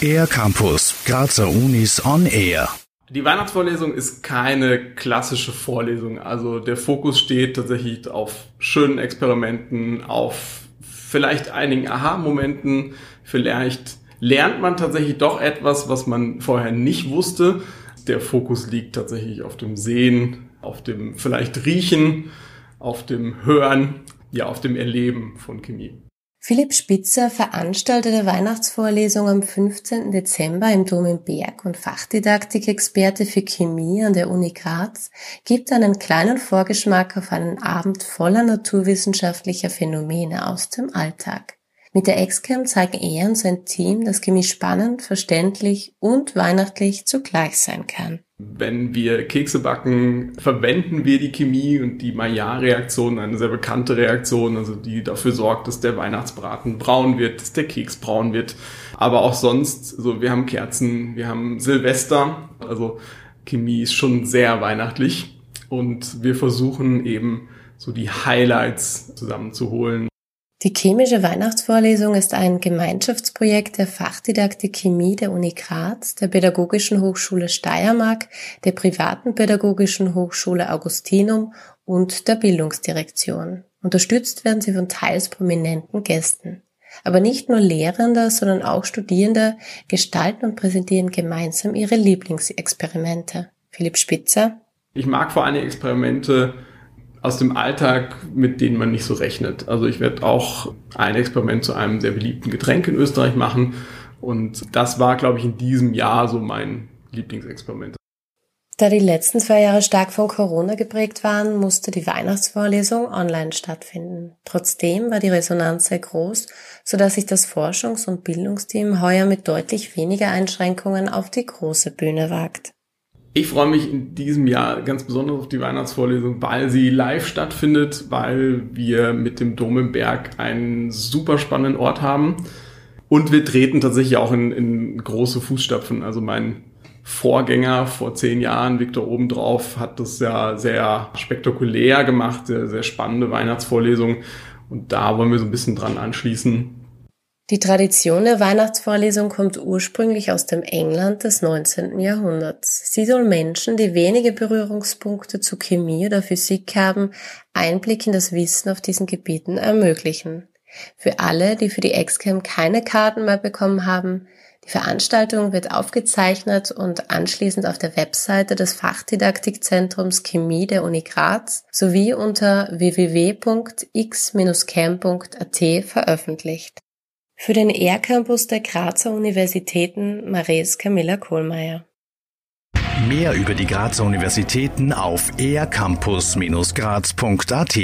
Air Campus, Grazer Unis on Air. Die Weihnachtsvorlesung ist keine klassische Vorlesung. Also der Fokus steht tatsächlich auf schönen Experimenten, auf vielleicht einigen Aha-Momenten. Vielleicht lernt man tatsächlich doch etwas, was man vorher nicht wusste. Der Fokus liegt tatsächlich auf dem Sehen, auf dem vielleicht Riechen, auf dem Hören, ja, auf dem Erleben von Chemie. Philipp Spitzer veranstaltete Weihnachtsvorlesung am 15. Dezember im Dom im Berg und Fachdidaktikexperte für Chemie an der Uni Graz gibt einen kleinen Vorgeschmack auf einen Abend voller naturwissenschaftlicher Phänomene aus dem Alltag. Mit der Excam zeigen er und sein Team, dass Chemie spannend, verständlich und weihnachtlich zugleich sein kann. Wenn wir Kekse backen, verwenden wir die Chemie und die Maillard-Reaktion, eine sehr bekannte Reaktion, also die dafür sorgt, dass der Weihnachtsbraten braun wird, dass der Keks braun wird. Aber auch sonst, so wir haben Kerzen, wir haben Silvester, also Chemie ist schon sehr weihnachtlich und wir versuchen eben so die Highlights zusammenzuholen. Die chemische Weihnachtsvorlesung ist ein Gemeinschaftsprojekt der Fachdidaktik Chemie der Uni Graz, der Pädagogischen Hochschule Steiermark, der privaten Pädagogischen Hochschule Augustinum und der Bildungsdirektion. Unterstützt werden sie von teils prominenten Gästen. Aber nicht nur Lehrende, sondern auch Studierende gestalten und präsentieren gemeinsam ihre Lieblingsexperimente. Philipp Spitzer. Ich mag vor allem Experimente, aus dem Alltag, mit denen man nicht so rechnet. Also ich werde auch ein Experiment zu einem sehr beliebten Getränk in Österreich machen. Und das war, glaube ich, in diesem Jahr so mein Lieblingsexperiment. Da die letzten zwei Jahre stark von Corona geprägt waren, musste die Weihnachtsvorlesung online stattfinden. Trotzdem war die Resonanz sehr groß, sodass sich das Forschungs- und Bildungsteam heuer mit deutlich weniger Einschränkungen auf die große Bühne wagt. Ich freue mich in diesem Jahr ganz besonders auf die Weihnachtsvorlesung, weil sie live stattfindet, weil wir mit dem Dom im Berg einen super spannenden Ort haben. Und wir treten tatsächlich auch in, in große Fußstapfen. Also mein Vorgänger vor zehn Jahren, Viktor Obendrauf, hat das ja sehr spektakulär gemacht, sehr, sehr spannende Weihnachtsvorlesung. Und da wollen wir so ein bisschen dran anschließen die Tradition der Weihnachtsvorlesung kommt ursprünglich aus dem England des 19. Jahrhunderts. Sie soll Menschen, die wenige Berührungspunkte zu Chemie oder Physik haben, Einblick in das Wissen auf diesen Gebieten ermöglichen. Für alle, die für die Excam keine Karten mehr bekommen haben, die Veranstaltung wird aufgezeichnet und anschließend auf der Webseite des Fachdidaktikzentrums Chemie der Uni Graz sowie unter www.x-cam.at veröffentlicht. Für den ER-Campus der Grazer Universitäten Maries Camilla Kohlmeier. Mehr über die Grazer Universitäten auf ercampus-graz.at